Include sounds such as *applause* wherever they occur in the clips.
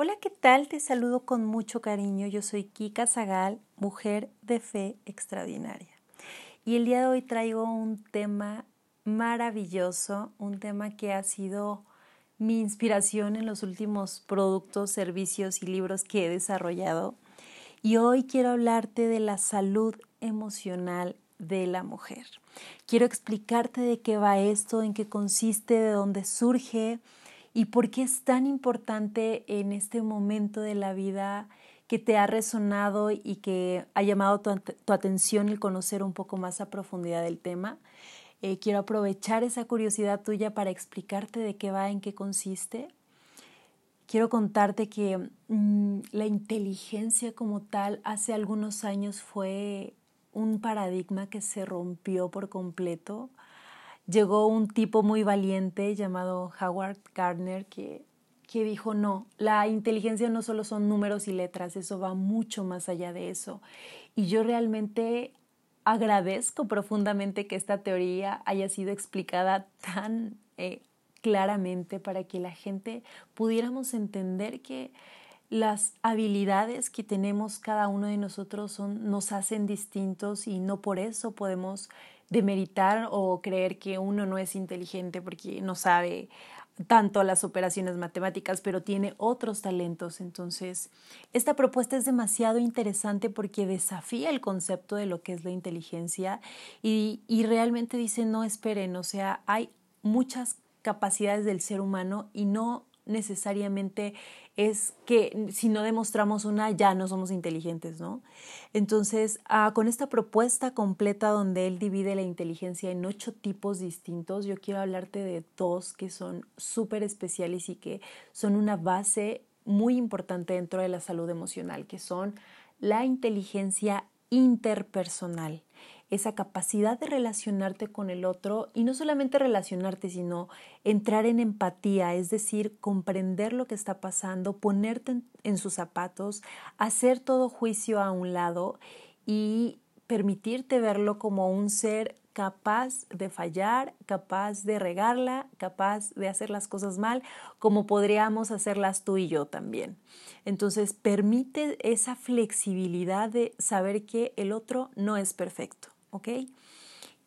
Hola, ¿qué tal? Te saludo con mucho cariño. Yo soy Kika Zagal, mujer de fe extraordinaria. Y el día de hoy traigo un tema maravilloso, un tema que ha sido mi inspiración en los últimos productos, servicios y libros que he desarrollado. Y hoy quiero hablarte de la salud emocional de la mujer. Quiero explicarte de qué va esto, en qué consiste, de dónde surge, y por qué es tan importante en este momento de la vida que te ha resonado y que ha llamado tu, atención el conocer un poco más a profundidad del tema. Eh, quiero aprovechar esa curiosidad tuya para explicarte de qué va, en qué consiste. Quiero contarte que mm, la inteligencia como tal hace algunos años fue un paradigma que se rompió por completo llegó un tipo muy valiente llamado Howard Gardner que, que dijo, no, la inteligencia no solo son números y letras, eso va mucho más allá de eso. Y yo realmente agradezco profundamente que esta teoría haya sido explicada tan eh, claramente para que la gente pudiéramos entender que las habilidades que tenemos cada uno de nosotros son, nos hacen distintos y no por eso podemos demeritar o creer que uno no es inteligente porque no sabe tanto las operaciones matemáticas, pero tiene otros talentos. Entonces, esta propuesta es demasiado interesante porque desafía el concepto de lo que es la inteligencia y, y realmente dice, no esperen, o sea, hay muchas capacidades del ser humano y no necesariamente es que si no demostramos una ya no somos inteligentes, ¿no? Entonces, ah, con esta propuesta completa donde él divide la inteligencia en ocho tipos distintos, yo quiero hablarte de dos que son súper especiales y que son una base muy importante dentro de la salud emocional, que son la inteligencia interpersonal esa capacidad de relacionarte con el otro y no solamente relacionarte, sino entrar en empatía, es decir, comprender lo que está pasando, ponerte en, sus zapatos, hacer todo juicio a un lado y permitirte verlo como un ser capaz de fallar, capaz de regarla, capaz de hacer las cosas mal, como podríamos hacerlas tú y yo también. Entonces, permite esa flexibilidad de saber que el otro no es perfecto. ¿Ok?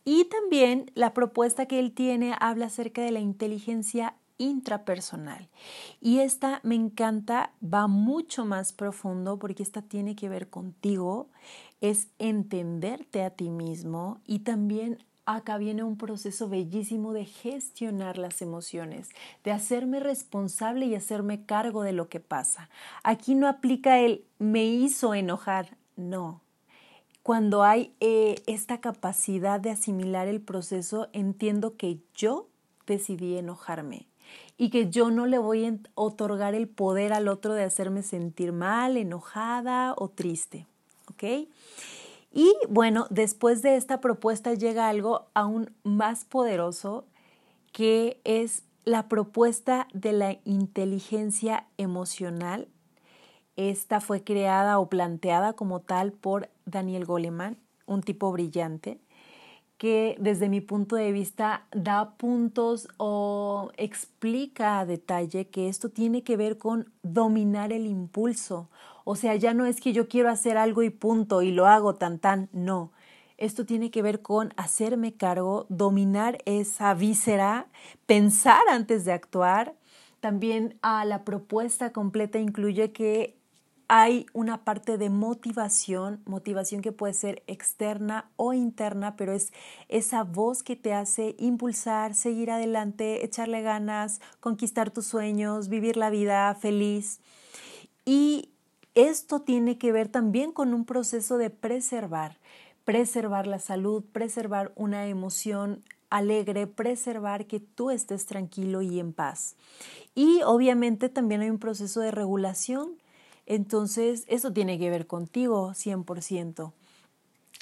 Y también la propuesta que él tiene habla acerca de la inteligencia intrapersonal. Y esta me encanta, va mucho más profundo porque esta tiene que ver contigo, es entenderte a ti mismo y también acá viene un proceso bellísimo de gestionar las emociones, de hacerme responsable y hacerme cargo de lo que pasa. Aquí no aplica el me hizo enojar, no, cuando hay eh, esta capacidad de asimilar el proceso, entiendo que yo decidí enojarme y que yo no le voy a otorgar el poder al otro de hacerme sentir mal, enojada o triste. ¿Ok? Y bueno, después de esta propuesta llega algo aún más poderoso que es la propuesta de la inteligencia emocional esta fue creada o planteada como tal por Daniel Goleman, un tipo brillante, que desde mi punto de vista da puntos o explica a detalle que esto tiene que ver con dominar el impulso. O sea, ya no es que yo quiero hacer algo y punto y lo hago tan tan, no. Esto tiene que ver con hacerme cargo, dominar esa víscera, pensar antes de actuar. También a la propuesta completa incluye que hay una parte de motivación, motivación que puede ser externa o interna, pero es esa voz que te hace impulsar, seguir adelante, echarle ganas, conquistar tus sueños, vivir la vida feliz. Y esto tiene que ver también con un proceso de preservar, preservar la salud, preservar una emoción alegre, preservar que tú estés tranquilo y en paz. Y obviamente también hay un proceso de regulación entonces, eso tiene que ver contigo 100%.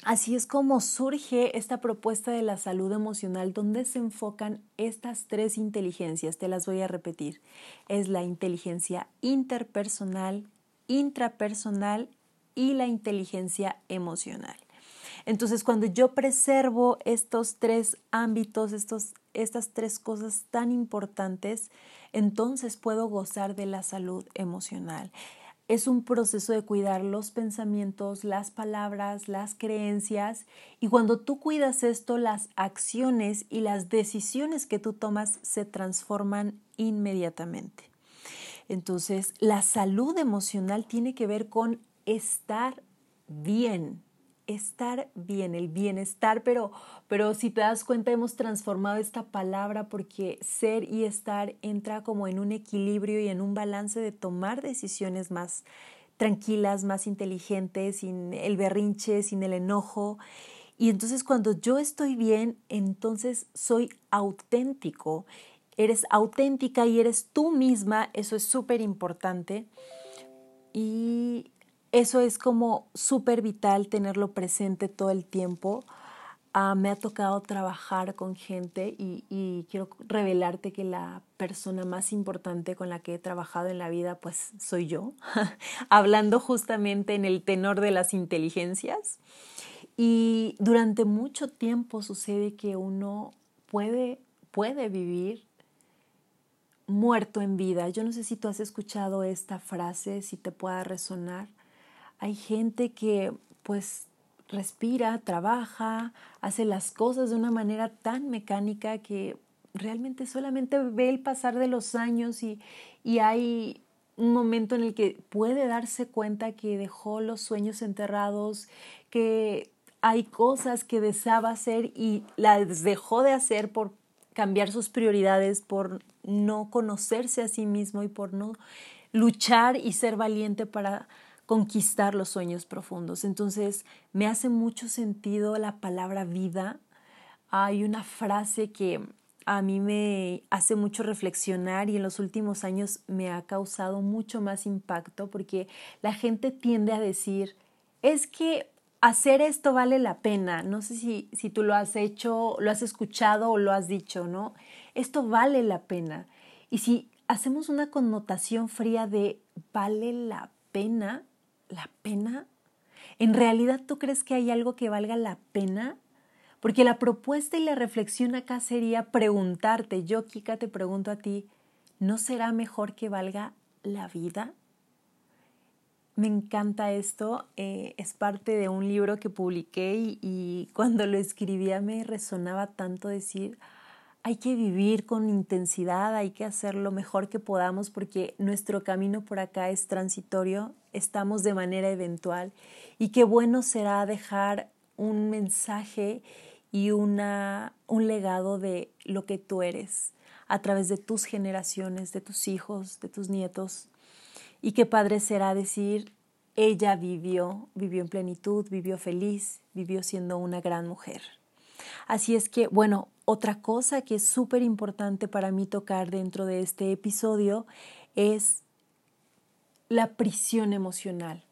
Así es como surge esta propuesta de la salud emocional donde se enfocan estas tres inteligencias. Te las voy a repetir. Es la inteligencia interpersonal, intrapersonal y la inteligencia emocional. Entonces, cuando yo preservo estos tres ámbitos, estos, estas tres cosas tan importantes, entonces puedo gozar de la salud emocional. Es un proceso de cuidar los pensamientos, las palabras, las creencias y cuando tú cuidas esto, las acciones y las decisiones que tú tomas se transforman inmediatamente. Entonces, la salud emocional tiene que ver con estar bien, estar bien, el bienestar, pero, pero si te das cuenta hemos transformado esta palabra porque ser y estar entra como en un equilibrio y en un balance de tomar decisiones más tranquilas, más inteligentes, sin el berrinche, sin el enojo. Y entonces cuando yo estoy bien, entonces soy auténtico, eres auténtica y eres tú misma, eso es súper importante. Y eso es como súper vital tenerlo presente todo el tiempo. Ah, me ha tocado trabajar con gente y, y, quiero revelarte que la persona más importante con la que he trabajado en la vida pues soy yo, *laughs* hablando justamente en el tenor de las inteligencias. Y durante mucho tiempo sucede que uno puede, puede vivir muerto en vida. Yo no sé si tú has escuchado esta frase, si te pueda resonar hay gente que pues respira, trabaja, hace las cosas de una manera tan mecánica que realmente solamente ve el pasar de los años y, y hay un momento en el que puede darse cuenta que dejó los sueños enterrados, que hay cosas que deseaba hacer y las dejó de hacer por cambiar sus prioridades, por no conocerse a sí mismo y por no luchar y ser valiente para conquistar los sueños profundos. Entonces, me hace mucho sentido la palabra vida. Hay una frase que a mí me hace mucho reflexionar y en los últimos años me ha causado mucho más impacto porque la gente tiende a decir, es que hacer esto vale la pena. No sé si, si tú lo has hecho, lo has escuchado o lo has dicho, ¿no? Esto vale la pena. Y si hacemos una connotación fría de vale la pena, la pena? ¿En realidad tú crees que hay algo que valga la pena? Porque la propuesta y la reflexión acá sería preguntarte, yo Kika te pregunto a ti, ¿no será mejor que valga la vida? Me encanta esto, eh, es parte de un libro que publiqué y, y cuando lo escribía me resonaba tanto decir, hay que vivir con intensidad, hay que hacer lo mejor que podamos porque nuestro camino por acá es transitorio estamos de manera eventual y qué bueno será dejar un mensaje y una, un legado de lo que tú eres a través de tus generaciones, de tus hijos, de tus nietos. Y qué padre será decir, ella vivió, vivió en plenitud, vivió feliz, vivió siendo una gran mujer. Así es que, bueno, otra cosa que es súper importante para mí tocar dentro de este episodio es la prisión emocional.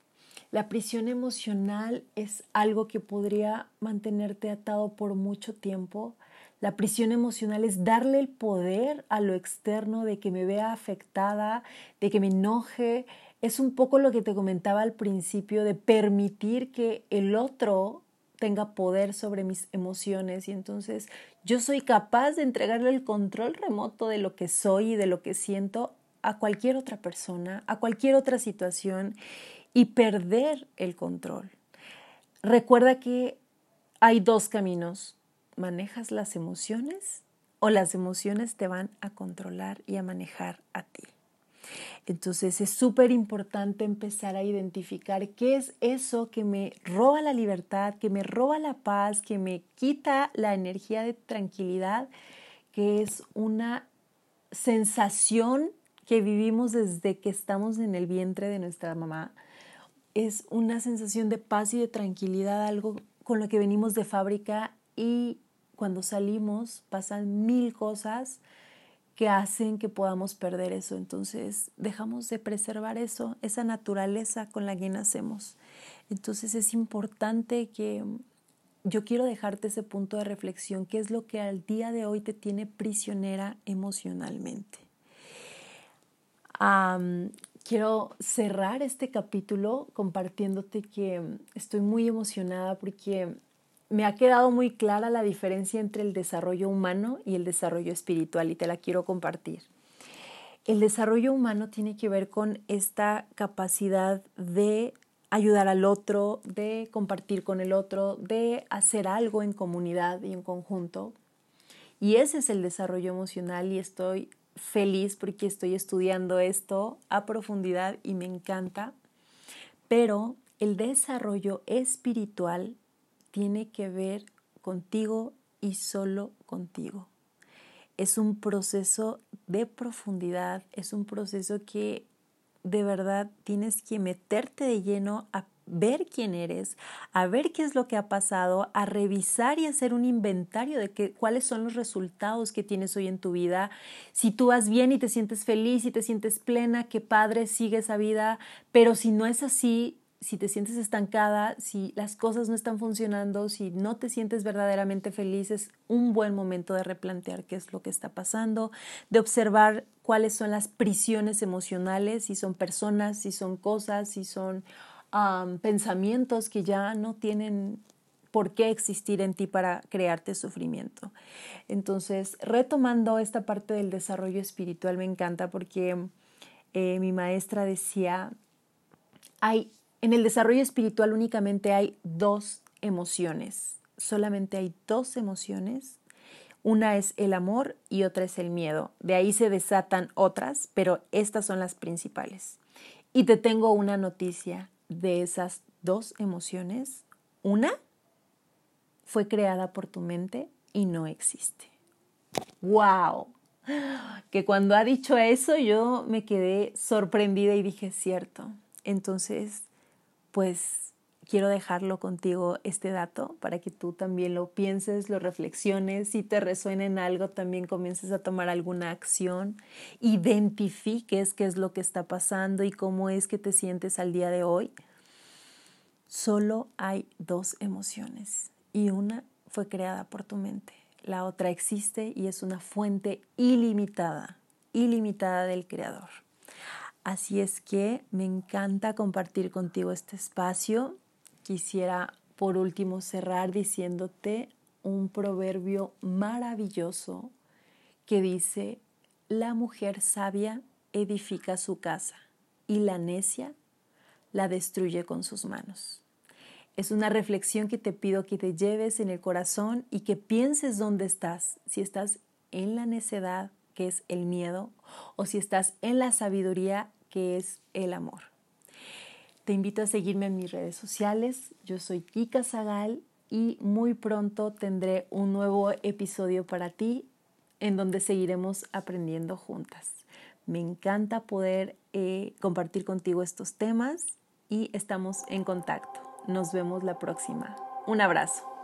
La prisión emocional es algo que podría mantenerte atado por mucho tiempo. La prisión emocional es darle el poder a lo externo de que me vea afectada, de que me enoje. Es un poco lo que te comentaba al principio de permitir que el otro tenga poder sobre mis emociones y entonces yo soy capaz de entregarle el control remoto de lo que soy y de lo que siento a cualquier otra persona, a cualquier otra situación y perder el control. Recuerda que hay dos caminos. Manejas las emociones o las emociones te van a controlar y a manejar a ti. Entonces es súper importante empezar a identificar qué es eso que me roba la libertad, que me roba la paz, que me quita la energía de tranquilidad, que es una sensación que vivimos desde que estamos en el vientre de nuestra mamá. Es una sensación de paz y de tranquilidad, algo con lo que venimos de fábrica y cuando salimos pasan mil cosas que hacen que podamos perder eso. Entonces dejamos de preservar eso, esa naturaleza con la que nacemos. Entonces es importante que yo quiero dejarte ese punto de reflexión, qué es lo que al día de hoy te tiene prisionera emocionalmente quiero cerrar este capítulo compartiéndote que estoy muy emocionada porque me ha quedado muy clara la diferencia entre el desarrollo humano y el desarrollo espiritual y te la quiero compartir. El desarrollo humano tiene que ver con esta capacidad de ayudar al otro, de compartir con el otro, de hacer algo en comunidad y en conjunto. Y ese es el desarrollo emocional y estoy feliz porque estoy estudiando esto a profundidad y me encanta. Pero el desarrollo espiritual tiene que ver contigo y solo contigo. Es un proceso de profundidad, es un proceso que de verdad tienes que meterte de lleno a ver quién eres, a ver qué es lo que ha pasado, a revisar y hacer un inventario de qué, cuáles son los resultados que tienes hoy en tu vida. Si tú vas bien y te sientes feliz y te sientes plena, qué padre, sigue esa vida, pero si no es así, si te sientes estancada, si las cosas no están funcionando, si no te sientes verdaderamente feliz, es un buen momento de replantear qué es lo que está pasando, de observar cuáles son las prisiones emocionales, si son personas, si son cosas, si son pensamientos que ya no tienen por qué existir en ti para crearte sufrimiento. Entonces, retomando esta parte del desarrollo espiritual, me encanta porque eh, mi maestra decía, hay en el desarrollo espiritual únicamente hay dos emociones, solamente hay dos emociones. Una es el amor y otra es el miedo. De ahí se desatan otras, pero estas son las principales. Y te tengo una noticia de esas dos emociones. Una fue creada por tu mente y no existe. ¡Wow! Que cuando ha dicho eso yo me quedé sorprendida y dije, cierto. Entonces, pues quiero dejarlo contigo este dato para que tú también lo pienses, lo reflexiones, si te resuena en algo también comiences a tomar alguna acción, identifiques qué es lo que está pasando y cómo es que te sientes al día de hoy. Solo hay dos emociones y una fue creada por tu mente. La otra existe y es una fuente ilimitada, ilimitada del creador. Así es que me encanta compartir contigo este espacio. Quisiera por último cerrar diciéndote un proverbio maravilloso que dice, la mujer sabia edifica su casa y la necia la destruye con sus manos. Es una reflexión que te pido que te lleves en el corazón y que pienses dónde estás, si estás en la necedad, que es el miedo, o si estás en la sabiduría, que es el amor. Te invito a seguirme en mis redes sociales. Yo soy Kika Zagal y muy pronto tendré un nuevo episodio para ti en donde seguiremos aprendiendo juntas. Me encanta poder eh, compartir contigo estos temas y estamos en contacto. Nos vemos la próxima. Un abrazo.